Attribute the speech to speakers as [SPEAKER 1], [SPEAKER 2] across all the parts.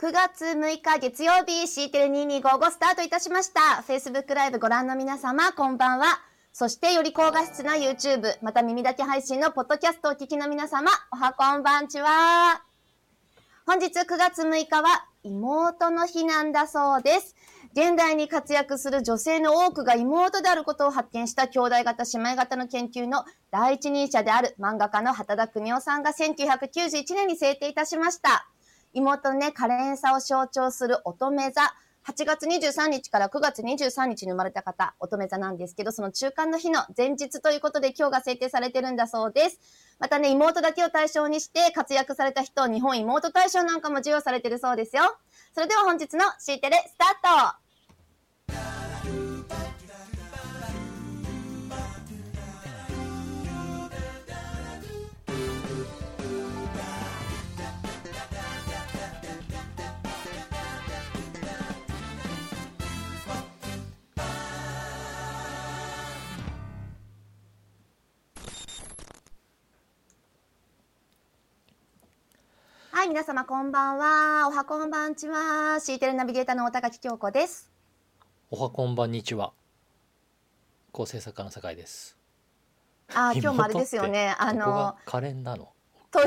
[SPEAKER 1] 9月6日月曜日 C テレ2255スタートいたしました。Facebook ライブご覧の皆様こんばんは。そしてより高画質な YouTube また耳だけ配信のポッドキャストをお聞きの皆様おはこんばんちは。本日9月6日は妹の日なんだそうです。現代に活躍する女性の多くが妹であることを発見した兄弟型姉妹型の研究の第一人者である漫画家の畑田邦夫さんが1991年に制定いたしました。妹のね、可憐さを象徴する乙女座。8月23日から9月23日に生まれた方、乙女座なんですけど、その中間の日の前日ということで今日が制定されてるんだそうです。またね、妹だけを対象にして活躍された人、日本妹大賞なんかも授与されてるそうですよ。それでは本日の C テレスタートい、皆様こんばんは。おはこんばんちは。シーテレナビゲーターの大高木京子です。
[SPEAKER 2] おはこんばんにちは。構成作家の酒井です。
[SPEAKER 1] あ、今日もあれですよね。あの、
[SPEAKER 2] 可憐なの？
[SPEAKER 1] ト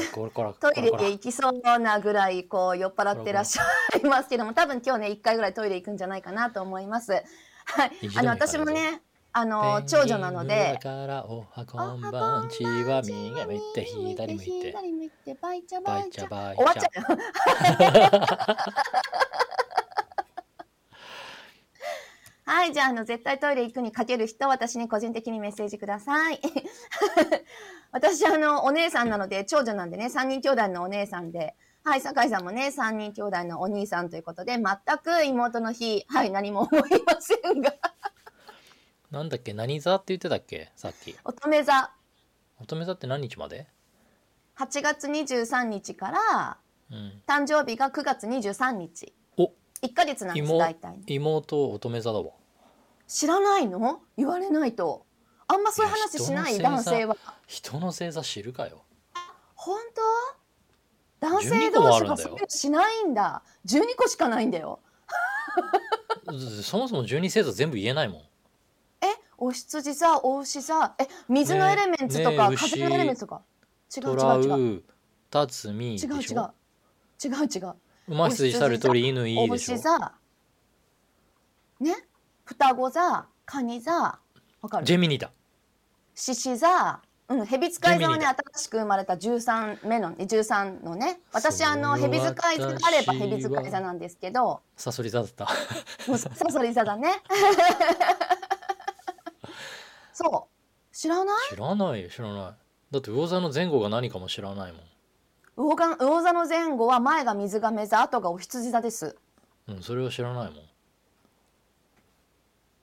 [SPEAKER 1] イレで行きそうなぐらいこう酔っ払ってらっしゃいますけども多分今日ね1回ぐらいトイレ行くんじゃないかなと思います。はい、あの私もねあの長女なので。
[SPEAKER 2] からおはこんばんちは右向いて左向いて。
[SPEAKER 1] 左向いてバイチャ
[SPEAKER 2] バイチャ。
[SPEAKER 1] 終わっちゃう。はい、じゃあ、あの、絶対トイレ行くにかける人、私に個人的にメッセージください。私、あの、お姉さんなので、長女なんでね、3人兄弟のお姉さんで、はい、酒井さんもね、3人兄弟のお兄さんということで、全く妹の日、はい、何も思いませんが。
[SPEAKER 2] なんだっけ？何座って言ってたっけ？さっき。
[SPEAKER 1] 乙女座。
[SPEAKER 2] 乙女座って何日まで
[SPEAKER 1] ？8月23日から、うん、誕生日が9月23日。
[SPEAKER 2] お。
[SPEAKER 1] 1か月なんです大体、
[SPEAKER 2] ね、妹乙女座だわ。
[SPEAKER 1] 知らないの？言われないと。あんまそういう話しない男性は。
[SPEAKER 2] 人の星座知るかよ。
[SPEAKER 1] 本当？男性同士がそういうしないんだ。12個しかないんだよ。
[SPEAKER 2] そもそも12星座全部言えないもん
[SPEAKER 1] お羊座お牛座。え水のエレメンツとか、ね、風のエレメンツとか。違う違う違う。
[SPEAKER 2] タツミ
[SPEAKER 1] 違う違う。違う違う。
[SPEAKER 2] 馬羊さる通り犬いいでしょ？お牛座。
[SPEAKER 1] ね？双子座蟹座。わかる？
[SPEAKER 2] ジェミニだ。
[SPEAKER 1] 獅子座。うん、蛇使い座はね新しく生まれた13目のね13のね。私あの蛇使い座あれば蛇使い座なんですけど。
[SPEAKER 2] サソリ座だった。
[SPEAKER 1] サソリ座だね そう。知らない？
[SPEAKER 2] 知らないよ知らない。だって魚座の前後が何かも知らないもん。
[SPEAKER 1] 魚が魚座の前後は前が水亀座後がお羊座です。
[SPEAKER 2] うんそれは知らないもん。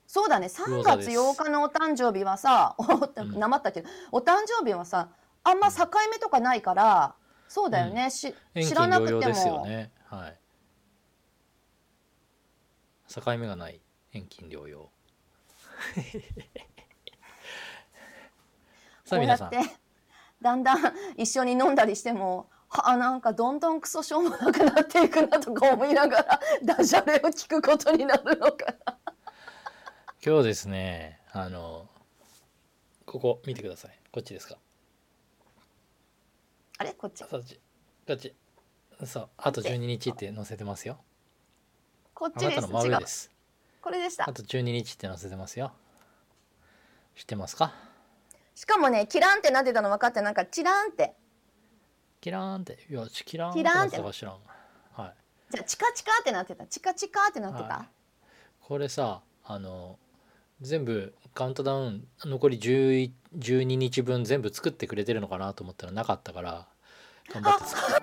[SPEAKER 1] そうだね。3月8日のお誕生日はさ なまったけ？ど、お誕生日はさあんま境目とかないから、そうだよね、うん、し知らなくても。
[SPEAKER 2] ですよね。はい。境目がない。遠近療養
[SPEAKER 1] こうやってだんだん一緒に飲んだりしてもあなんかどんどんクソしょうもなくなっていくなとか思いながら ダジャレを聞くことになるのかな。
[SPEAKER 2] 今日ですねあのここ見てください。こっちですか。
[SPEAKER 1] あれ？こっち？
[SPEAKER 2] こっち。こっち。そう。あと12日って載せてますよ。
[SPEAKER 1] こっちです。
[SPEAKER 2] の真上です。
[SPEAKER 1] これでした。
[SPEAKER 2] あと12日って載せてますよ。知ってますか？
[SPEAKER 1] しかもね、キランってなってたの分かって、なんかチランって。
[SPEAKER 2] キランって、いや、キランってなってたか知らん。はい。
[SPEAKER 1] じゃあ、チカチカってなってた。チカチカってなってた？はい、
[SPEAKER 2] これさ、あの、全部カウントダウン残り12日分全部作ってくれてるのかなと思ったらなかったから頑張って作った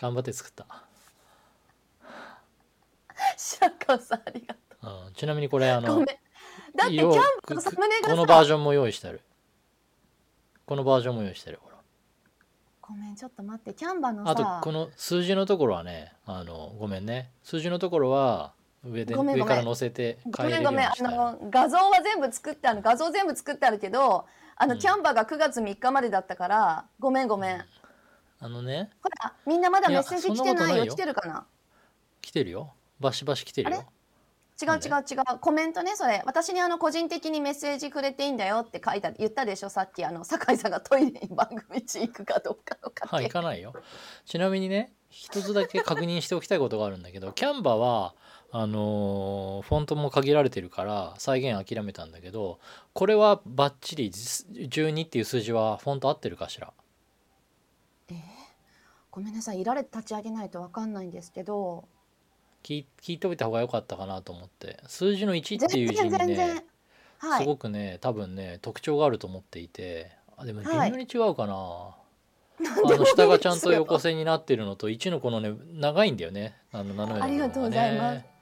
[SPEAKER 2] 頑張って作った
[SPEAKER 1] 白川さんありがと
[SPEAKER 2] う、うん、ちなみにこれあの
[SPEAKER 1] だってキャンプのサムネが
[SPEAKER 2] このバージョンも用意してる。このバージョンも用意してる。ほら。
[SPEAKER 1] ごめんちょっと待ってキャンバの
[SPEAKER 2] あとこの数字のところはねあのごめんね。数字のところは上で上から載せて
[SPEAKER 1] ごめんごめん。あの画像は全部作ってある画像全部作ってあるけどあの、キャンバが9月3日までだったからごめんごめん。
[SPEAKER 2] あのね。
[SPEAKER 1] ほらみんなまだメッセージ来てないよ。来てるかな？
[SPEAKER 2] 来てるよ。バシバシ来てるよ
[SPEAKER 1] 違う違う違う。コメントねそれ。私にあの個人的にメッセージくれていいんだよって書いた言ったでしょ？さっきあの酒井さんがトイレに番組中行くかどうかのか
[SPEAKER 2] はい行かないよ。ちなみにね一つだけ確認しておきたいことがあるんだけどキャンバはあのーフォントも限られてるから再現諦めたんだけどこれはバッチリ実12っていう数字はフォント合ってるかしら？
[SPEAKER 1] ごめんなさい。いられて立ち上げないとわかんないんですけど
[SPEAKER 2] 聞い聞いておいた方が良かったかなと思って。数字の1って
[SPEAKER 1] 全
[SPEAKER 2] いう字にね
[SPEAKER 1] はい。
[SPEAKER 2] すごくね多分ね特徴があると思っていて。あでも微妙に違うかな、あの下がちゃんと横線になってるのと1のこのね長いんだよね。あの斜めのね。
[SPEAKER 1] ありがとうございます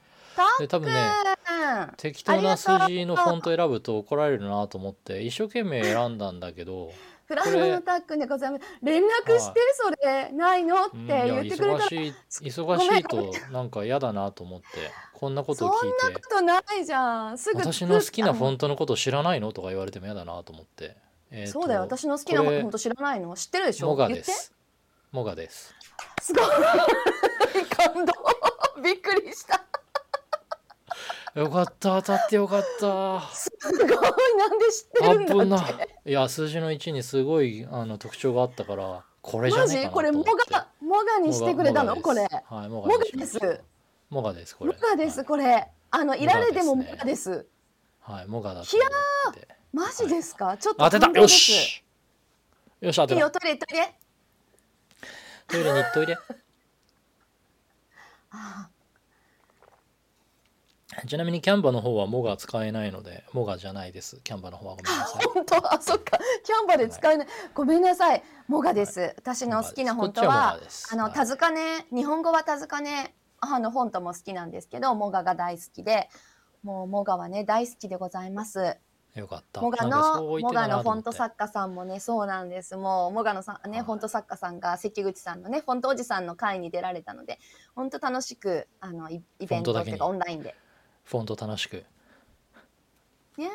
[SPEAKER 2] で多分ね
[SPEAKER 1] うん
[SPEAKER 2] 適当な数字のフォント選ぶと怒られるなと思って一生懸命選んだんだけど、
[SPEAKER 1] フライドのタックンでございます。連絡してそれないのって言ってくれた。
[SPEAKER 2] 忙しい忙しいとなんか嫌だなと思ってこんなことを聞い
[SPEAKER 1] そんなことないじゃん。すぐ
[SPEAKER 2] て私の好きなフォ
[SPEAKER 1] ン
[SPEAKER 2] ントのこと知らないのとか言われても嫌だなと思って、えーと
[SPEAKER 1] そうだよ。私の好きなフォント知らないの。知ってるでしょ？
[SPEAKER 2] モガです。モガです。
[SPEAKER 1] すごい。感動。びっくりした
[SPEAKER 2] よかった当たってよかった。
[SPEAKER 1] すごいなんで知って
[SPEAKER 2] あ
[SPEAKER 1] るんだっ
[SPEAKER 2] ぶな
[SPEAKER 1] て
[SPEAKER 2] いや数字の1にすごいあの特徴があったからこれじゃ
[SPEAKER 1] マ
[SPEAKER 2] ねえかなと
[SPEAKER 1] ジ？これモ
[SPEAKER 2] 思って
[SPEAKER 1] ガモガにしてくれたの？
[SPEAKER 2] モ
[SPEAKER 1] これ。
[SPEAKER 2] はいモガ
[SPEAKER 1] です。
[SPEAKER 2] モガですこ
[SPEAKER 1] モ
[SPEAKER 2] れ
[SPEAKER 1] ガです
[SPEAKER 2] はい。
[SPEAKER 1] これ。あのいられでもモ
[SPEAKER 2] モガです。はい、モガだと
[SPEAKER 1] ひゃ
[SPEAKER 2] 思って。
[SPEAKER 1] マジですか？ちょっと
[SPEAKER 2] 当てた！よし！よし当てた。
[SPEAKER 1] いいよトイレトイレ
[SPEAKER 2] トイレに行っといで。
[SPEAKER 1] あ
[SPEAKER 2] ちなみにキャンバの方はモガ使えないのでモガじゃないです。キャンバの方はごめんなさい。
[SPEAKER 1] 本当？あそっか。キャンバで使えない、ごめんなさい。モガです、私の好きなフォント
[SPEAKER 2] こっちはモ
[SPEAKER 1] はあの
[SPEAKER 2] はい。
[SPEAKER 1] 田塚ね日本語は田塚ねあのフォントも好きなんですけどモガが大好きでもうモガはね大好きでございます。
[SPEAKER 2] よかった。
[SPEAKER 1] モガのモガのフォント作家さんもねそうなんです。もうモガのさね
[SPEAKER 2] はい。
[SPEAKER 1] フォント作家さんが関口さんのねフォントおじさんの会に出られたので本当楽しくあのイイベントっていうかオンラインで
[SPEAKER 2] フォント楽しく。
[SPEAKER 1] いや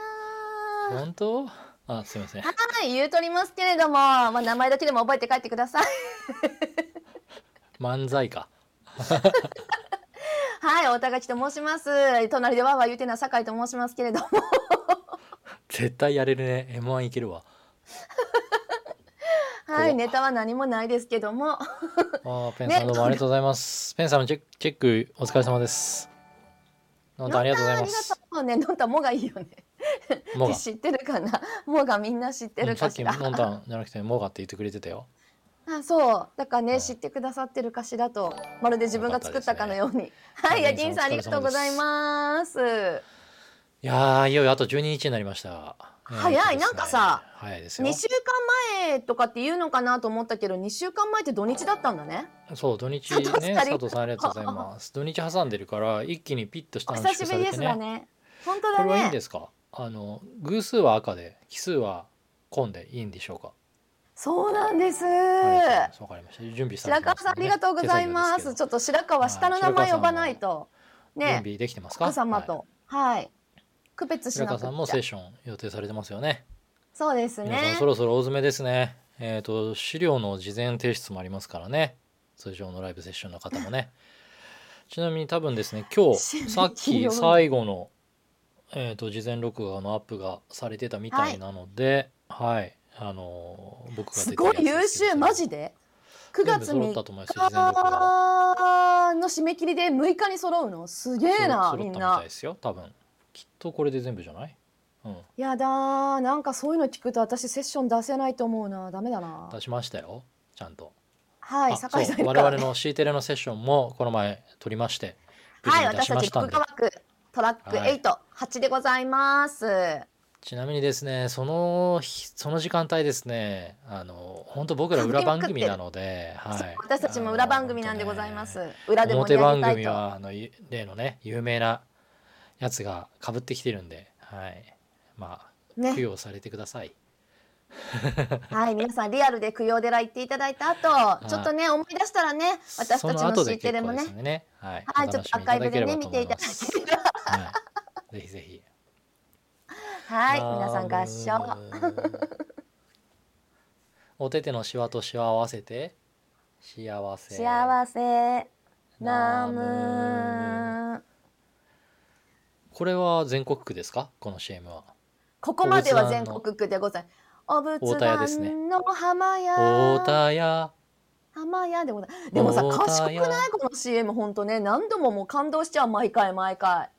[SPEAKER 1] ー。
[SPEAKER 2] 本当？あすいません。
[SPEAKER 1] はい言うとりますけれども、まあ、名前だけでも覚えて帰ってください。
[SPEAKER 2] 漫才か。
[SPEAKER 1] はい大田垣と申します。隣でわーわー言うてるのは酒井と申しますけれども。
[SPEAKER 2] 絶対やれるね。M1 いけるわ。
[SPEAKER 1] はいネタは何もないですけども。
[SPEAKER 2] あーペンさんどうもありがとうございます、ペンさんのチェックチェックお疲れ様です本当ありがとうございます。
[SPEAKER 1] ありがとうね。のんたもがいいよね。
[SPEAKER 2] モガ
[SPEAKER 1] 知ってるかな？もがみんな知って
[SPEAKER 2] うんさっき
[SPEAKER 1] るかしら、
[SPEAKER 2] ノンタンじゃなくてモガって言ってくれてたよ。
[SPEAKER 1] あそう。だからね、
[SPEAKER 2] はい。
[SPEAKER 1] 知ってくださってるかしらと。まるで自分が作ったかのように、はい
[SPEAKER 2] よかったですね。
[SPEAKER 1] ヤキンさんありがとうございます。
[SPEAKER 2] いやーいよいよあと12日になりました
[SPEAKER 1] 早い。なんかさ
[SPEAKER 2] 早いですよ。
[SPEAKER 1] 2週間前とかって言うのかなと思ったけど2週間前って土日だったんだね。
[SPEAKER 2] そう土日ね佐藤さんありがとうございます。土日挟んでるから一気にピッとした
[SPEAKER 1] 久しぶりです
[SPEAKER 2] 縮されてね。
[SPEAKER 1] 本当だ
[SPEAKER 2] これはいいん
[SPEAKER 1] ね
[SPEAKER 2] ですか？あの偶数は赤で奇数は紺でいいんでしょうか？
[SPEAKER 1] そうなんです。
[SPEAKER 2] わかりました。準備され
[SPEAKER 1] 白川さんありがとうございます。ちょっと白川下の名前呼ばないと。ね。
[SPEAKER 2] 準備できてますか
[SPEAKER 1] 奥様
[SPEAKER 2] はい
[SPEAKER 1] と。はい区別し
[SPEAKER 2] 白
[SPEAKER 1] なく
[SPEAKER 2] 川さんもセッション予定されてますよね。
[SPEAKER 1] そうです
[SPEAKER 2] 皆さん
[SPEAKER 1] ね
[SPEAKER 2] そろそろ大詰めですね。えっ、と資料の事前提出もありますからね。通常のライブセッションの方もね。ちなみに多分ですね今
[SPEAKER 1] 締め切り
[SPEAKER 2] 日 さっき
[SPEAKER 1] を
[SPEAKER 2] 最後のえー、と事前録画のアップがされてたみたいなのではい、あのー僕が出てる
[SPEAKER 1] すごい優
[SPEAKER 2] やつですけど
[SPEAKER 1] 秀マジで？9月3
[SPEAKER 2] 全部揃ったと思いますよ事前録画
[SPEAKER 1] 日の締め切りで6日に揃うの？すげえなみんな
[SPEAKER 2] ったみたいですよ多分とこれで全部じゃない？うん。
[SPEAKER 1] やだー。なんかそういうの聞くと私セッション出せないと思うな。ダメだな。
[SPEAKER 2] 出しましたよ。ちゃんと。
[SPEAKER 1] はい酒井さん
[SPEAKER 2] う。我々の C テレのセッションもこの前撮りまして
[SPEAKER 1] はい私たち副
[SPEAKER 2] しましたんで、
[SPEAKER 1] 科枠トラック
[SPEAKER 2] はい。
[SPEAKER 1] 88でございます。
[SPEAKER 2] ちなみにですねその日その時間帯ですねあの本当僕ら裏番組なので、はい、
[SPEAKER 1] 私たちも裏番組なんでございます。
[SPEAKER 2] あの
[SPEAKER 1] 裏で盛りたいと。
[SPEAKER 2] 組はあのゆ例のね有名なやつがかぶってきてるんで、はい、まあ供
[SPEAKER 1] ね
[SPEAKER 2] 養されてください。
[SPEAKER 1] はい皆さんリアルで供養寺行っていただいた後ちょっとね思い出したらね私たちの
[SPEAKER 2] その後
[SPEAKER 1] C
[SPEAKER 2] で
[SPEAKER 1] もね。
[SPEAKER 2] ね。はい、
[SPEAKER 1] はいちょっとアーカイブでね見ていただければ。
[SPEAKER 2] はい、ぜひぜひ。
[SPEAKER 1] はい。皆さん合唱。
[SPEAKER 2] 唱。お手手のシワとシワを合わせて。幸せ。
[SPEAKER 1] 幸せ。ナ
[SPEAKER 2] ムこれは全国区ですか？この CM は。
[SPEAKER 1] ここまでは全国区でございます。お仏壇の浜屋。
[SPEAKER 2] 大田屋。
[SPEAKER 1] 浜屋でござい。ますでもさ賢く
[SPEAKER 2] 屋
[SPEAKER 1] ないこの CM 本当ね。何度ももう感動しちゃう。毎回毎回。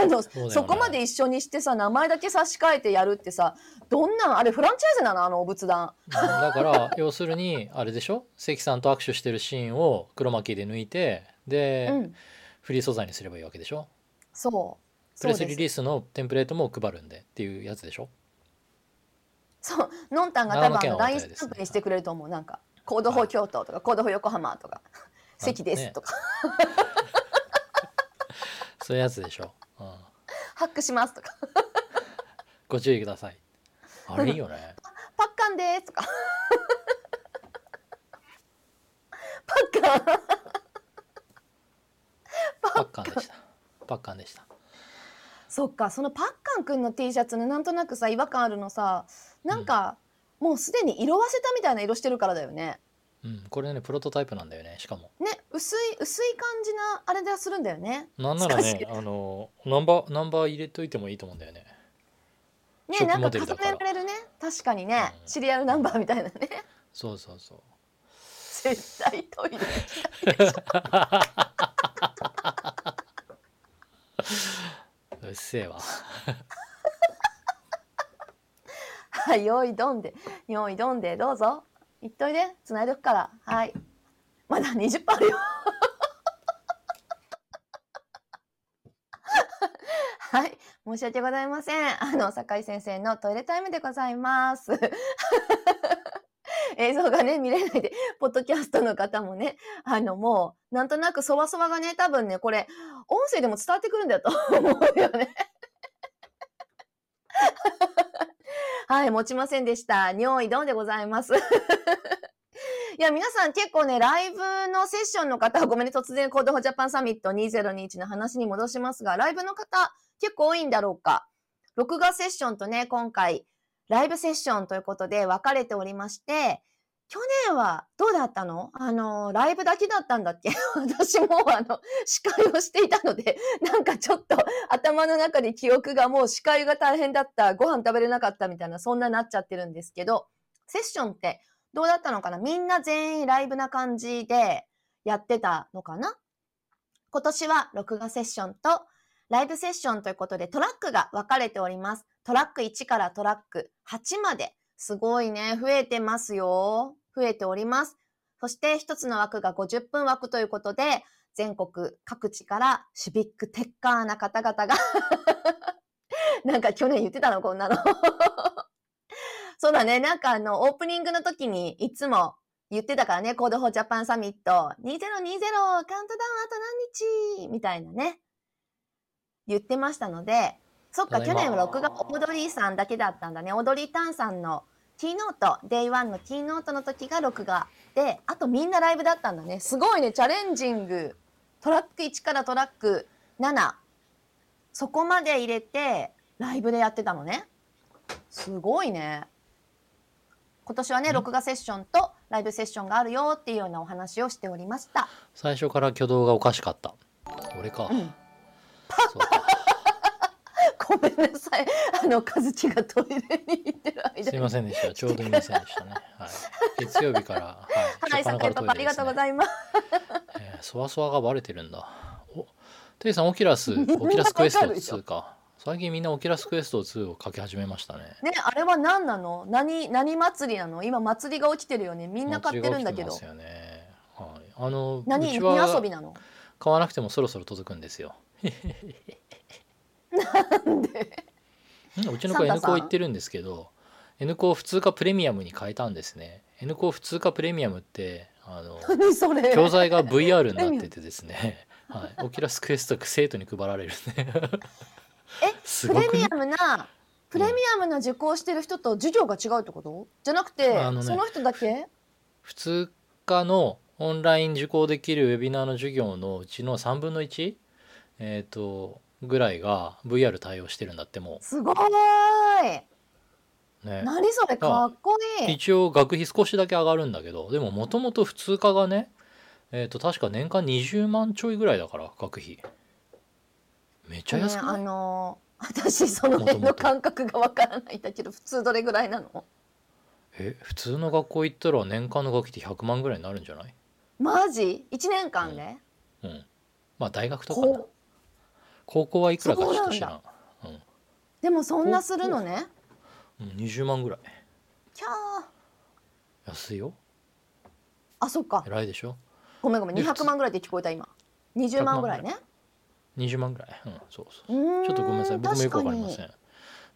[SPEAKER 1] あのそ,、
[SPEAKER 2] ね。
[SPEAKER 1] こまで一緒にしてさ名前だけ差し替えてやるってさどんなんあれフランチャイズなの？あのお仏壇
[SPEAKER 2] だから 要するにあれでしょ？関さんと握手してるシーンを黒巻きで抜いてで、
[SPEAKER 1] うん。
[SPEAKER 2] フリー素材にすればいいわけでしょ？
[SPEAKER 1] そう
[SPEAKER 2] プレスリリースのテンプレートも配るんでっていうやつでしょ？
[SPEAKER 1] そう。のんたんが多分 LINE スタンプにしてくれると思う。なんか「コード法京都」とか「コード法横浜」とか「関です」
[SPEAKER 2] ね。
[SPEAKER 1] とか。
[SPEAKER 2] そういうやつでしょ、うん、「
[SPEAKER 1] ハックします」とか。
[SPEAKER 2] ご注意ください。あれいいよね「
[SPEAKER 1] パッカンです」とか「パッカン」
[SPEAKER 2] パッカンでした。パッカンでした
[SPEAKER 1] そっかそのパッカンくんの T シャツねなんとなくさ違和感あるのさなんか、もうすでに色あせたみたいな色してるからだよね。
[SPEAKER 2] うんこれねプロトタイプなんだよねしかも。
[SPEAKER 1] ね薄い薄い感じなあれでするんだよね。
[SPEAKER 2] なんならねあのナンバーナンバー入れといてもいいと思うんだよね。
[SPEAKER 1] ねなんか重ねられるね。確かにね、
[SPEAKER 2] うん。
[SPEAKER 1] シリアルナンバーみたいなね。
[SPEAKER 2] そうそうそう。
[SPEAKER 1] 絶対トイレ
[SPEAKER 2] う っせえわ。
[SPEAKER 1] はい用意どんで用意どんでどうぞ。言っといで繋いでおくから。はい。まだ20分あるよ。はい。申し訳ございません。あの酒井先生のトイレタイムでございます。映像がね見れないで ポッドキャストの方もねあのもうなんとなくそわそわがね多分ねこれ音声でも伝わってくるんだよと 思うよね はい、持ちませんでした。尿意どんでございます。いや、皆さん結構ね、ライブのセッションの方ごめんね、突然 Code for Japan Summit 2021の話に戻しますが、ライブの方結構多いんだろうか。録画セッションとね、今回、ライブセッションということで分かれておりまして、去年はどうだったの？あの、ライブだけだったんだっけ？私もあの、司会をしていたので、なんかちょっと頭の中で記憶がもう司会が大変だった、ご飯食べれなかったみたいな、そんななっちゃってるんですけど、セッションってどうだったのかな？みんな全員ライブな感じでやってたのかな？今年は録画セッションとライブセッションということでトラックが分かれております。トラック1からトラック8まで。すごいね。増えてますよ。増えております。そして一つの枠が50分枠ということで、全国各地から civic techer な方々が なんか去年言ってたのこんなの そうだね。なんかあの、オープニングの時にいつも言ってたからね、 Code for Japan Summit 2020カウントダウンあと何日？みたいなね。言ってましたので、そっか、去年は録画オードリーさんだけだったんだね。オードリータンさんのキーノート、 Day One のキーノートの時が録画で、あとみんなライブだったんだね。すごいね、チャレンジング。トラック1からトラック7。そこまで入れて、ライブでやってたのね。すごいね。今年はね、
[SPEAKER 2] ん
[SPEAKER 1] 録画セッションとライブセッションがあるよっていうようなお話をしておりました。
[SPEAKER 2] 最初から挙動がおかしかった俺か、
[SPEAKER 1] うん
[SPEAKER 2] そうか
[SPEAKER 1] ごめんなさい。あの、和樹がトイレに行ってる間に。
[SPEAKER 2] すいませんでした。ちょうどいませんでしたね、はい、月曜日から、はい、
[SPEAKER 1] はい、
[SPEAKER 2] 初っ端
[SPEAKER 1] 酒井パパありがとうございます。
[SPEAKER 2] えー、そわそわがバレてるんだ。おテイさんオキュラス オキュラスクエスト2か。最近みんなオキュラスクエスト2を買い始めましたね。
[SPEAKER 1] ね、あれは何なの？何、何祭りなの？今祭りが起きてるよね。みんな買ってるんだけど。
[SPEAKER 2] 祭。りが起きてますよね。はい。あの
[SPEAKER 1] 何、何遊
[SPEAKER 2] は
[SPEAKER 1] びなの？
[SPEAKER 2] 買わなくてもそろそろ届くんですよ
[SPEAKER 1] なんで？
[SPEAKER 2] うんうちの子
[SPEAKER 1] サンタ
[SPEAKER 2] N
[SPEAKER 1] さん？
[SPEAKER 2] コ行ってるんですけど N コ普通かプレミアムに変えたんですね。N コ普通かプレミアムってあの
[SPEAKER 1] 何それ？
[SPEAKER 2] 教材が VR になっててですね、はい、オキュラスクエストが生徒に配られるね。
[SPEAKER 1] え
[SPEAKER 2] すごくね？
[SPEAKER 1] プレミアムな、プレミアムな受講してる人と授業が違うってこと？じゃなくて、
[SPEAKER 2] あのね
[SPEAKER 1] その人だけ？
[SPEAKER 2] 普通科のオンライン受講できるウェビナーの授業のうちの3分の1、えー、とぐらいが VR 対応してるんだっても
[SPEAKER 1] すごーい。
[SPEAKER 2] ね。
[SPEAKER 1] 何それかっこいい。
[SPEAKER 2] 一応学費少しだけ上がるんだけどでももともと普通科がねえっ、と確か年間20万ちょいぐらいだから学費。めっちゃ安く
[SPEAKER 1] ねあ
[SPEAKER 2] ない、
[SPEAKER 1] のー私その辺の感覚がわからないんだけど普通どれぐらいなの？
[SPEAKER 2] え普通の学校行ったら年間の学費って100万ぐらいになるんじゃない？
[SPEAKER 1] マジ？1年間で、
[SPEAKER 2] うん。まあ大学とか高校はいくらかちょっと知らんうん。
[SPEAKER 1] でもそんなするのね。
[SPEAKER 2] うん、20万ぐらい。
[SPEAKER 1] キャー。
[SPEAKER 2] 安いよ。
[SPEAKER 1] あそっか。
[SPEAKER 2] 偉いでしょ。
[SPEAKER 1] ごめんごめん。
[SPEAKER 2] で普通
[SPEAKER 1] 200万ぐらいって聞こえた今。20万ぐらいね。
[SPEAKER 2] 20万ぐらいうん。そうそう
[SPEAKER 1] う。ーん
[SPEAKER 2] ちょっとごめんなさい。僕もよくわかりません。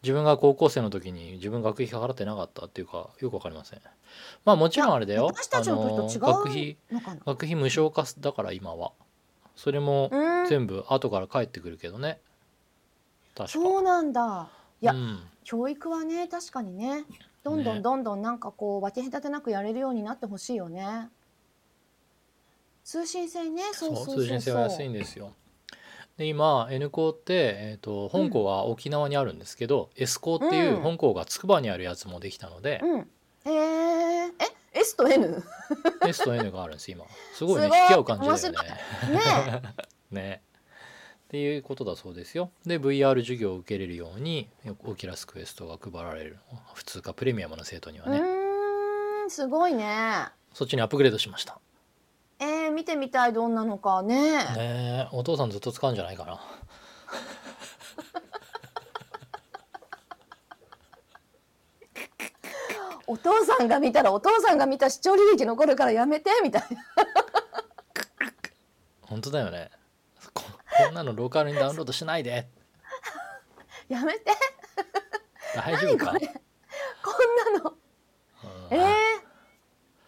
[SPEAKER 2] 自分が高校生の時に自分学費払ってなかったっていうかよくわかりません。まあもちろんあれだよ。
[SPEAKER 1] 私たちの時と違
[SPEAKER 2] 費
[SPEAKER 1] うのかな。
[SPEAKER 2] 学費無償化だから今はそれも
[SPEAKER 1] うーん。
[SPEAKER 2] 全部後から返ってくるけどね。確か。
[SPEAKER 1] そうなんだ。いや
[SPEAKER 2] うん、
[SPEAKER 1] 教育はね確かにね。どんどん
[SPEAKER 2] ね。
[SPEAKER 1] どんどんなんかこう分け隔てなくやれるようになってほしいよね。通信制ね。そ
[SPEAKER 2] そう
[SPEAKER 1] うそう
[SPEAKER 2] 通信制は安いんですよ。で今 N 校って、えー、と本校は沖縄にあるんですけど、S 校っていう
[SPEAKER 1] うん。
[SPEAKER 2] 本校が筑波にあるやつもできたので、
[SPEAKER 1] うん。へええ S と N ね
[SPEAKER 2] S と N があるんです今。すごいね引き合う感じだよね。
[SPEAKER 1] え
[SPEAKER 2] ね。っていうことだそうですよ。で VR 授業を受けれるようにオキラスクエストが配られる普通かプレミアムの生徒には
[SPEAKER 1] う
[SPEAKER 2] ね、
[SPEAKER 1] ーんすごいね。
[SPEAKER 2] そっちにアップグレードしました。
[SPEAKER 1] えー、見てみたいどんなのか。ね。
[SPEAKER 2] ねえ。お父さんずっと使うんじゃないかな
[SPEAKER 1] お父さんが見たらお父さんが見た視聴履歴残るからやめてみたいな。
[SPEAKER 2] 本当だよね。ここんなのローカルにダウンロードしないで。
[SPEAKER 1] やめて。
[SPEAKER 2] 大丈夫か？
[SPEAKER 1] 何これ？こんなの。
[SPEAKER 2] うん。
[SPEAKER 1] えー、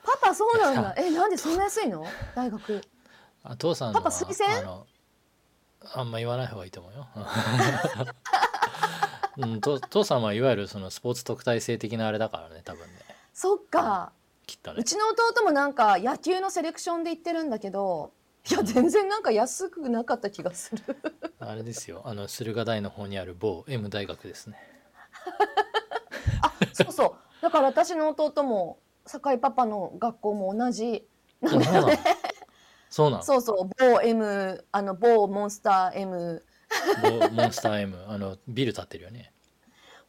[SPEAKER 1] パパそうなんだ。えなんでそんな安いの？大学。
[SPEAKER 2] あ父さん
[SPEAKER 1] パパ推薦？
[SPEAKER 2] あんま言わない方がいいと思うよ。うん、と父さんはいわゆるそのスポーツ特待生的なあれだからね多分ね。
[SPEAKER 1] そっか。
[SPEAKER 2] きっとね。
[SPEAKER 1] うちの弟もなんか野球のセレクションで行ってるんだけどいや全然なんか安くなかった気がする。
[SPEAKER 2] あれですよ。あの駿河台の方にある某 M 大学ですね。
[SPEAKER 1] あそうそう。だから私の弟も酒井パパの学校も同じ。なんだよね
[SPEAKER 2] そうなの
[SPEAKER 1] そうそう。某 M あの某モンスター M
[SPEAKER 2] 某モンスター M あのビル建ってるよね。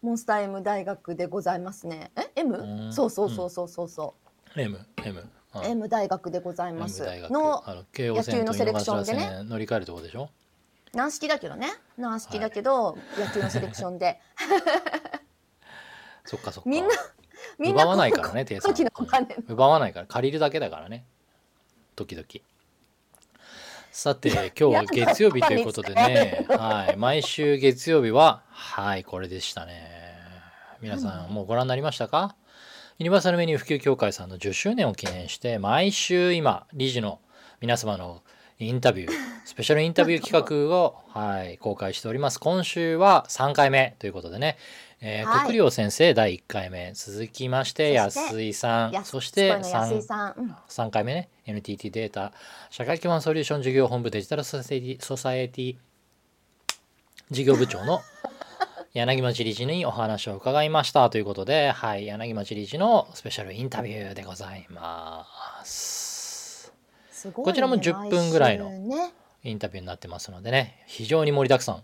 [SPEAKER 1] モンスター M 大学でございますね。え？M?
[SPEAKER 2] うん。
[SPEAKER 1] そうそうそうそうそうそ
[SPEAKER 2] M M
[SPEAKER 1] う、
[SPEAKER 2] あ。
[SPEAKER 1] M 大学でござい
[SPEAKER 2] M
[SPEAKER 1] ます。
[SPEAKER 2] 大学。
[SPEAKER 1] の
[SPEAKER 2] あの京王線と井
[SPEAKER 1] 野球のセレクションでね。
[SPEAKER 2] 線乗り換えるとこでしょ？
[SPEAKER 1] 軟式だけどね。軟式だけど、野球のセレクションで。
[SPEAKER 2] そっかそっか。
[SPEAKER 1] みんなみんな
[SPEAKER 2] 奪わないからね定さん。
[SPEAKER 1] 時の。
[SPEAKER 2] 奪わないから。借りるだけだからね。時々さて今日は月曜日ということでね、はい、毎週月曜日ははいこれでしたね。皆さんもうご覧になりましたか？ユニバーサルメニュー普及協会さんの10周年を記念して毎週今理事の皆様のインタビュー スペシャルインタビュー企画を、はい、公開しております。今週は3回目ということでね、えー
[SPEAKER 1] はい。
[SPEAKER 2] 国領先生第1回目続きまして
[SPEAKER 1] そして
[SPEAKER 2] 安井さん。
[SPEAKER 1] や
[SPEAKER 2] そして
[SPEAKER 1] 安井
[SPEAKER 2] 3
[SPEAKER 1] さん、うん。
[SPEAKER 2] 3回目ね NTT データ社会基盤ソリューション事業本部デジタルソサエティソサエティ事業部長の 柳町理事にお話を伺いました。ということで、はい、柳町理事のスペシャルインタビューでございます。
[SPEAKER 1] すごいね
[SPEAKER 2] こちらも10分ぐらいの
[SPEAKER 1] 毎週ね
[SPEAKER 2] インタビューになってますのでね非常に盛りだくさん。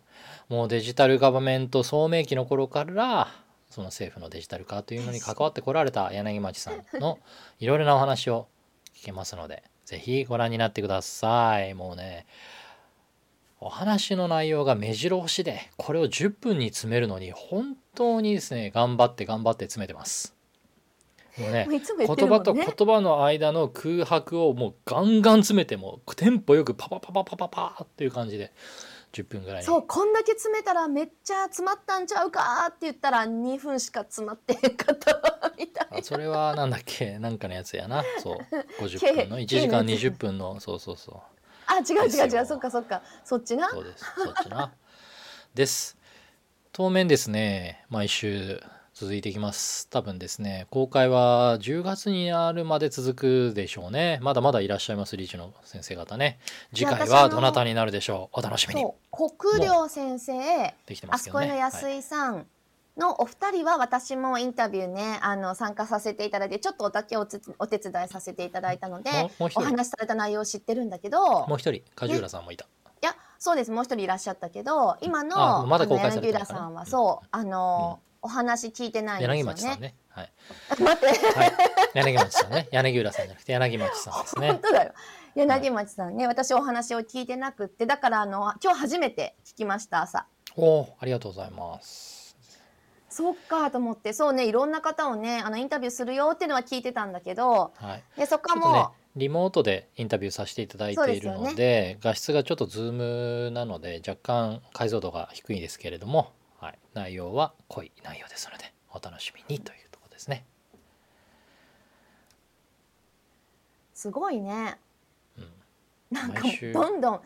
[SPEAKER 2] もうデジタルガバメント聡明期の頃からその政府のデジタル化というのに関わってこられた柳町さんのいろいろなお話を聞けますのでぜひご覧になってください。もうねお話の内容が目白押しでこれを10分に詰めるのに本当にですね頑張って頑張って詰めてます。もうね
[SPEAKER 1] もういつも言って
[SPEAKER 2] 言葉と
[SPEAKER 1] るもんね。
[SPEAKER 2] 言葉の間の空白をもうガンガン詰めてもうテンポよくパパパパパパパっていう感じで10分ぐらいに。
[SPEAKER 1] そうこんだけ詰めたらめっちゃ詰まったんちゃうかって言ったら2分しか詰まってへんかったわみたい
[SPEAKER 2] あそれはなんだっけ？なんかのやつやな。そう。50分の
[SPEAKER 1] 計
[SPEAKER 2] 1時間
[SPEAKER 1] 計のやつ。
[SPEAKER 2] 20分の。そうそうそう。
[SPEAKER 1] あ違う
[SPEAKER 2] ですよ
[SPEAKER 1] 違う。違うそっかそっか。そっちな。
[SPEAKER 2] そうです。そっちな。です。当面ですね毎週続いていきます。多分ですね公開は10月になるまで続くでしょうね。まだまだいらっしゃいます理事の先生方ね。次回はどなたになるでしょう？お楽しみに。
[SPEAKER 1] 国領先生
[SPEAKER 2] できてま
[SPEAKER 1] あそこの安井さん、のお二人は私もインタビューね、あの、参加させていただいて、ちょっとだけおつお手伝いさせていただいたので、お話しされた内容を知ってるんだけど、
[SPEAKER 2] もう一人梶浦さんもいた、
[SPEAKER 1] いや、そうです、もう一人いらっしゃったけど、今の、
[SPEAKER 2] あまだ公開されて
[SPEAKER 1] 柳浦さんは、そう、あの、お話聞いてないんですよね。
[SPEAKER 2] 柳町さんね。はい、
[SPEAKER 1] 待って、
[SPEAKER 2] はい、柳町さんね。柳浦さんじゃなくて柳町さんですね。
[SPEAKER 1] 本当だよ。柳町さんね、私お話を聞いてなくって、だからあの、今日初めて聞きました、朝。
[SPEAKER 2] おおありがとうございます。
[SPEAKER 1] そっかと思って、そうね、いろんな方をね、あの、インタビューするよっていうのは聞いてたんだけど、
[SPEAKER 2] はい。
[SPEAKER 1] で、そこは
[SPEAKER 2] ちょっとね
[SPEAKER 1] も
[SPEAKER 2] リモートでインタビューさせていただいているので画質がちょっとズームなので若干解像度が低いですけれども、はい、内容は濃い内容ですのでお楽しみにというところですね。
[SPEAKER 1] う、すごいね。
[SPEAKER 2] うん
[SPEAKER 1] なんかどんどん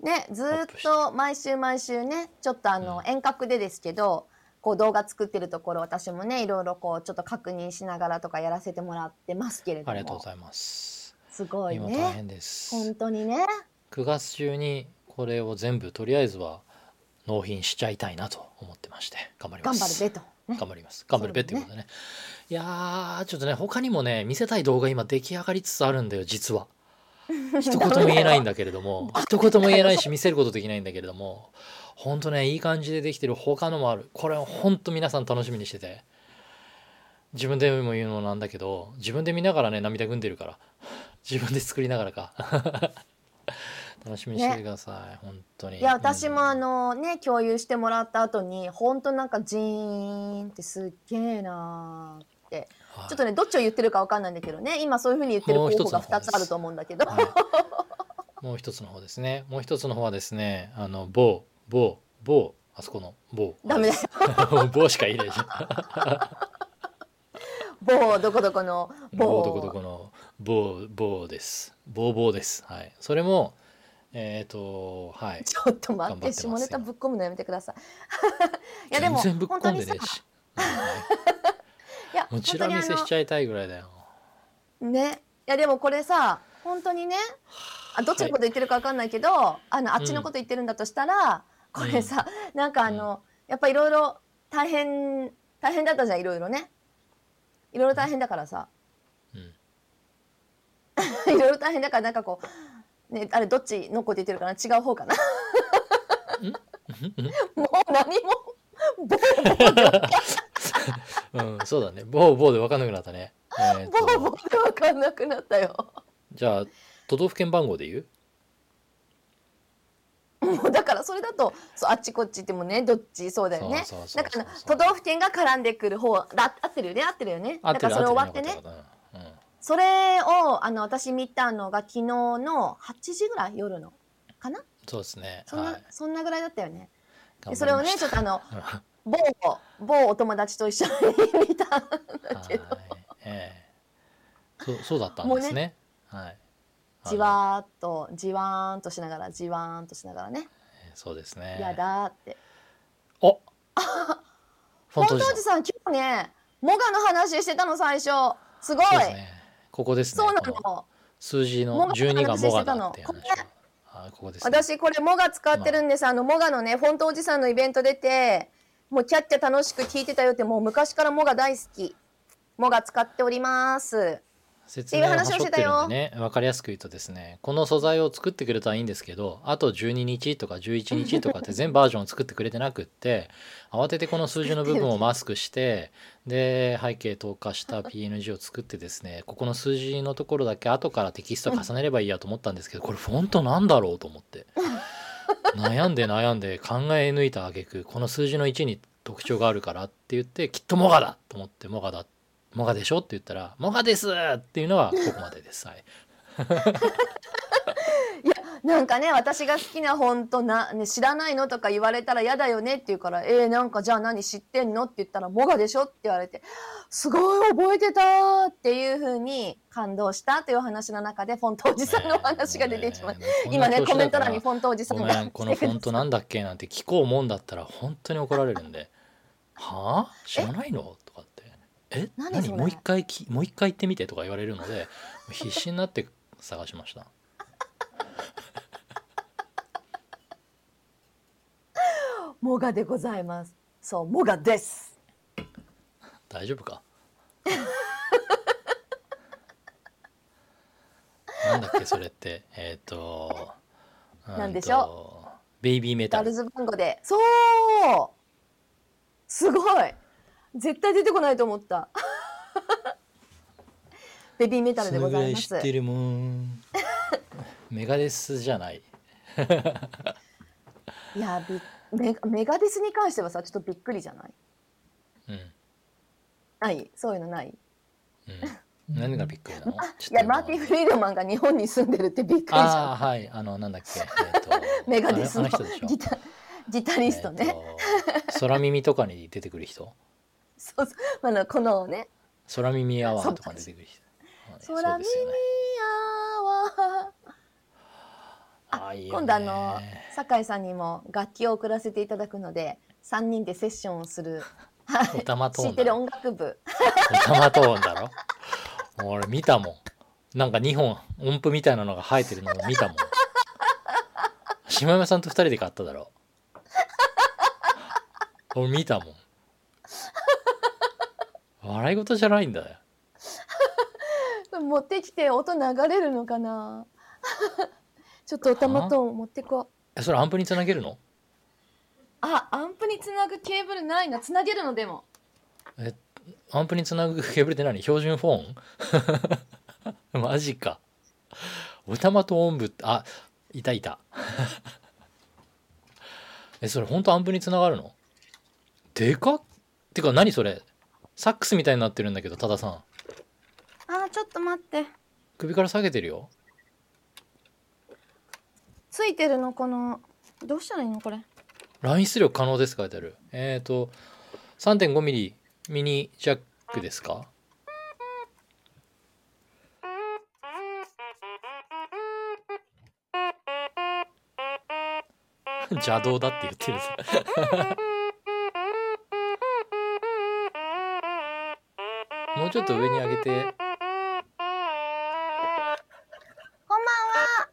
[SPEAKER 1] ねずーっと毎週毎週ねちょっとあの、
[SPEAKER 2] うん
[SPEAKER 1] 遠隔でですけどこう動画作ってるところ私もねいろいろこうちょっと確認しながらとかやらせてもらってますけれども
[SPEAKER 2] ありがとうございます。
[SPEAKER 1] すごいね
[SPEAKER 2] 変です。
[SPEAKER 1] 本当にね
[SPEAKER 2] 9月中にこれを全部とりあえずは納品しちゃいたいなと思ってまして頑張ります。
[SPEAKER 1] 頑張るべと、ね、
[SPEAKER 2] 頑張ります。頑張るべっていうことでね。いやーちょっとね他にもね見せたい動画今出来上がりつつあるんだよ実は。一言も言えないんだけれども。一言も言えないし見せることできないんだけれども。ほんとねいい感じでできてる他のもある。これはほんと皆さん楽しみにしてて。自分でも言うのなんだけど自分で見ながらね涙ぐんでるから。自分で作りながらか楽しみにしててください、本当に
[SPEAKER 1] いや私も
[SPEAKER 2] うん
[SPEAKER 1] あのね共有してもらった後に本当なんかジーンってすっげえなーって
[SPEAKER 2] はい
[SPEAKER 1] ちょっとねどっちを言ってるかわかんないんだけどね今そういうふうに言ってる候補が
[SPEAKER 2] つの方です
[SPEAKER 1] 2つあると思うんだけど、
[SPEAKER 2] はい、もう一つの方ですね。もう一つの方はですね、あの某某某あそこの某。
[SPEAKER 1] ダメだよ
[SPEAKER 2] 某しかいないじゃん。
[SPEAKER 1] 某どこどこの某
[SPEAKER 2] 某どこどこの某某です。某某です。はい。それもえっ、とはい。
[SPEAKER 1] ちょっと待って
[SPEAKER 2] って
[SPEAKER 1] 下ネタぶっ込むのやめてください。いやでも
[SPEAKER 2] 全然ぶっ
[SPEAKER 1] 本当にさ
[SPEAKER 2] 込んでねえし。
[SPEAKER 1] いや
[SPEAKER 2] もうチラ見せしちゃいたいぐらいだよ。
[SPEAKER 1] ね。いやでもこれさ本当にねあどっちのこと言ってるかわかんないけど、あのあっちのこと言ってるんだとしたら、これさ、なんかあの、やっぱいろいろ大変大変だったじゃんいろいろね。いろいろ大変だからさ。
[SPEAKER 2] うん。
[SPEAKER 1] いろいろ大変だからなんかこうねあれどっちのこと言ってるかな？違う方かな？もう何もボーボーで
[SPEAKER 2] うん、そうだね。某某で分かんなくなったね。えー
[SPEAKER 1] ボーボ
[SPEAKER 2] と
[SPEAKER 1] ーで分かんなくなったよ。
[SPEAKER 2] じゃあ都道府県番号で言う？
[SPEAKER 1] もうだからそれだとそうあっちこっち行ってもねどっちそうだよね。だから都道府県が絡んでくる方だ合ってるよね合ってるよね。だからそれ終わってねそれをあの私見たのが昨日の8時ぐらい夜のかな？
[SPEAKER 2] そうですね。
[SPEAKER 1] そんな、
[SPEAKER 2] はい。
[SPEAKER 1] そんなぐらいだったよねそれをねちょっとあの 某某お友達と一緒に見たんだけど
[SPEAKER 2] はい、ええそうそうだったんですね。はい。
[SPEAKER 1] じわーっとじわーんとしながらじわーんとしながらね
[SPEAKER 2] えーそうですね。
[SPEAKER 1] やだーって
[SPEAKER 2] お。フォントおじさん。
[SPEAKER 1] 今日ねモガの話してたの最初すごい
[SPEAKER 2] ね。ここですね。
[SPEAKER 1] そうな
[SPEAKER 2] この
[SPEAKER 1] の
[SPEAKER 2] 数字の
[SPEAKER 1] モガの
[SPEAKER 2] 12がモガだ
[SPEAKER 1] 話
[SPEAKER 2] って話。あここです、ね。
[SPEAKER 1] 私これモガ使ってるんです、あのモガのねフォントおじさんのイベント出てもうキャッキャ楽しく聞いてたよってもう昔からモガ大好きモガ使っております
[SPEAKER 2] 説明をはしょってる
[SPEAKER 1] っていう話をしてたよ。
[SPEAKER 2] んでね分かりやすく言うとですねこの素材を作ってくれたらいいんですけどあと12日とか11日とかって全バージョンを作ってくれてなくって 慌ててこの数字の部分をマスクしてで背景透過した PNG を作ってですねここの数字のところだけ後からテキスト重ねればいいやと思ったんですけどこれフォントなんだろうと思って。悩んで悩んで考え抜いた挙句この数字の1に特徴があるからって言ってきっとモガだと思ってモガだモガでしょ？って言ったら「モガです!」っていうのはここまでです。はい、
[SPEAKER 1] なんかね私が好きな本とな、ね、知らないのとか言われたら嫌だよねって言うから「えー、なんかじゃあ何知ってんの?」って言ったら「モガでしょ?」って言われて「すごい覚えてた!」っていうふうに感動したというお話の中でフォントおじさんのお話が出てきました。今ねコメント欄にフォントおじさん
[SPEAKER 2] ご
[SPEAKER 1] が
[SPEAKER 2] このフォントなんだっけ？なんて聞こうもんだったら本当に怒られるんで「はあ？知らないの?」とかって「え？
[SPEAKER 1] 何？
[SPEAKER 2] もう一回きもう一回言ってみて」とか言われるので 必死になって探しました。
[SPEAKER 1] モガでございます。そうモガです。
[SPEAKER 2] 大丈夫か？なんだっけそれって？えっ、と
[SPEAKER 1] なんでしょ
[SPEAKER 2] う？ベイビーメタル。
[SPEAKER 1] ルズバンドで。そう！すごい絶対出てこないと思った。ベビーメタルでございます。
[SPEAKER 2] 知ってるもん。メガデスじゃない。
[SPEAKER 1] いやびメメガデスに関してはさちょっとびっくりじゃない？
[SPEAKER 2] うん。
[SPEAKER 1] ない？そういうのない？
[SPEAKER 2] うん。何がびっくりなの？
[SPEAKER 1] いやマーティフリードマンが日本に住んでるってびっくりじゃん。
[SPEAKER 2] ああはい。あのなんだっけ、えーと。
[SPEAKER 1] メガデスのギタギタリストね、
[SPEAKER 2] えーと。空耳とかに出てくる人？
[SPEAKER 1] そうそう。あのこのね。
[SPEAKER 2] 空耳アワーとかに出てくる人。はい
[SPEAKER 1] 空耳アワー。
[SPEAKER 2] あーいいよね。
[SPEAKER 1] 今度あの酒井さんにも楽器を送らせていただくので3人でセッションをする。
[SPEAKER 2] おたまトーンだろ。
[SPEAKER 1] 知ってる音楽部。
[SPEAKER 2] おたまトーンだろ。俺見たもん。なんか2本音符みたいなのが生えてるのを見たもん。島山さんと2人で買っただろ。俺見たもん笑い事じゃないんだ よ
[SPEAKER 1] 持ってきて音流れるのかな？ちょっとおたまと持ってこう。
[SPEAKER 2] えそれアンプにつなげるの？
[SPEAKER 1] あアンプにつなぐケーブルないな。つなげるのでも。
[SPEAKER 2] アンプにつなぐケーブルって何？標準フォン？マジか。おたまと音部ってあいたいた。えそれ本当アンプにつながるの？でかっ？てか何それ？サックスみたいになってるんだけど多田さん。
[SPEAKER 1] あちょっと待って。
[SPEAKER 2] 首から下げてるよ。
[SPEAKER 1] ついてるのこのどうしたらいいのこれ？
[SPEAKER 2] ライン出力可能です書いてある。えっ、ー、と 3.5mm ミニジャックですか？邪道だって言ってるちょっと上に上げて。
[SPEAKER 1] こんばんは。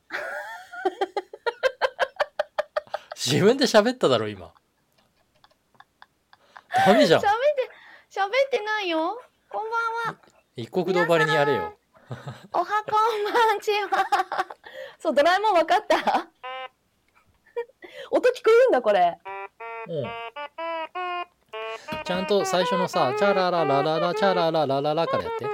[SPEAKER 2] 自分で喋っただろ今。ダメじゃん。
[SPEAKER 1] 喋って喋ってないよ。こんばんは。
[SPEAKER 2] 一国道ばりにやれよ。
[SPEAKER 1] おはこんばんちは。そうドラえもんわかった？音聞こえるんだこれ。
[SPEAKER 2] うんちゃんと最初のさ、チャラララララチャラララララからやって。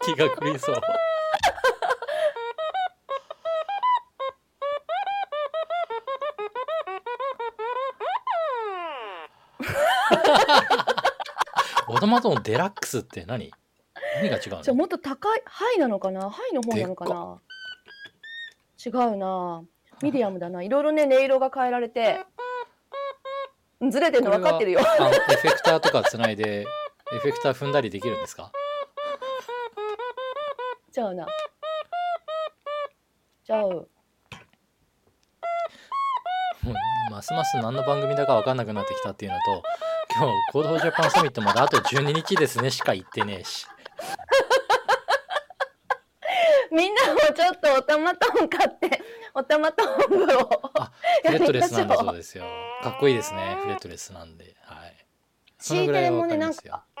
[SPEAKER 2] 気が狂いそう。オタマトーンのデラックスって何？何が違うの？
[SPEAKER 1] じゃあもっと高いハイなのかな？ハイの方なのかな？違うな。ミディアムだな。いろいろね音色が変えられてずれてるの分かってるよ。
[SPEAKER 2] あのエフェクターとかつないでエフェクター踏んだりできるんですか？
[SPEAKER 1] ちゃうな。ちゃう。
[SPEAKER 2] もうますます何の番組だか分かんなくなってきたっていうのと今日 Code for Japan サミットまであと12日ですねしか言ってねえし。
[SPEAKER 1] みんなもちょっとおたまトーン買っておたまトーン部を
[SPEAKER 2] あフレットレスなんだそうですよ。かっこいいですねフレットレスなんで。はい。そのぐらいは
[SPEAKER 1] テレもねなん
[SPEAKER 2] 分かりますよ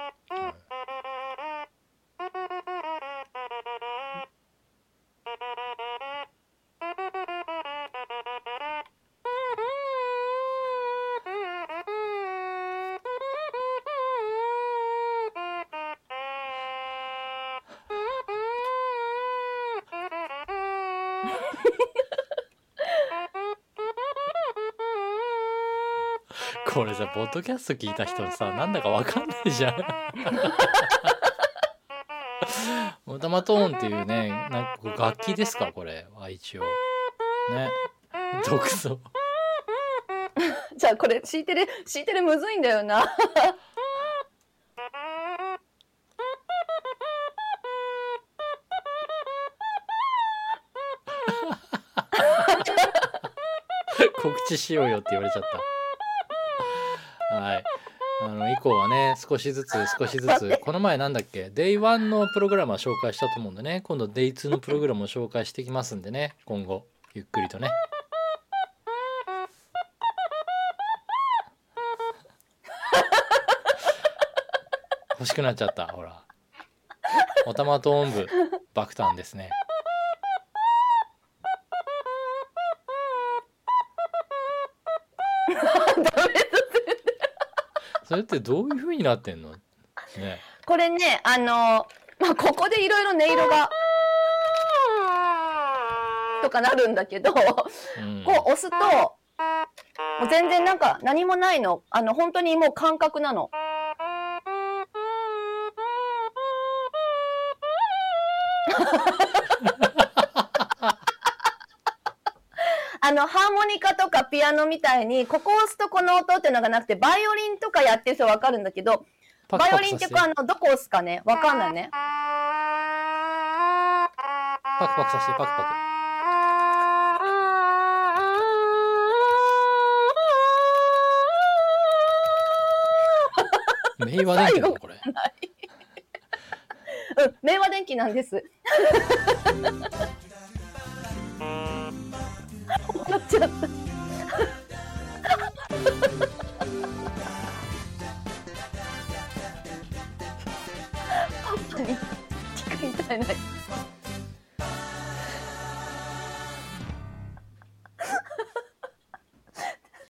[SPEAKER 2] れさポッドキャスト聞いた人さなんだかわかんないじゃん。オタマトーンっていうねなんか楽器ですかこれ。は一応。ね。独奏。
[SPEAKER 1] じゃあこれ C テレ C テレむずいんだよな。
[SPEAKER 2] 告知しようよって言われちゃったはい。あの以降はね少しずつ 少しずつこの前なんだっけ？Day1 のプログラムは紹介したと思うんでね。今度 Day2 のプログラムを紹介していきますんでね。今後ゆっくりとね。欲しくなっちゃったほら。おたまトーン部爆誕ですねそれってどういう風になってんの？ね
[SPEAKER 1] これね、あの、まあ、ここでいろいろ音色が、とかなるんだけど、こ
[SPEAKER 2] うん
[SPEAKER 1] う押すと、もう全然なんか何もないの。あの、本当にもう感覚なの。あの、ハーモニカとかピアノみたいに、ここを押すとこの音っていうのがなくて、バイオリンとかやってる人わかるんだけど、
[SPEAKER 2] パク
[SPEAKER 1] バイオリンってこうあの、どこ押すかね、わかんないね。
[SPEAKER 2] パクパクさせてパクパク明和電機なのこれ
[SPEAKER 1] うん、明和電機なんです。拜拜。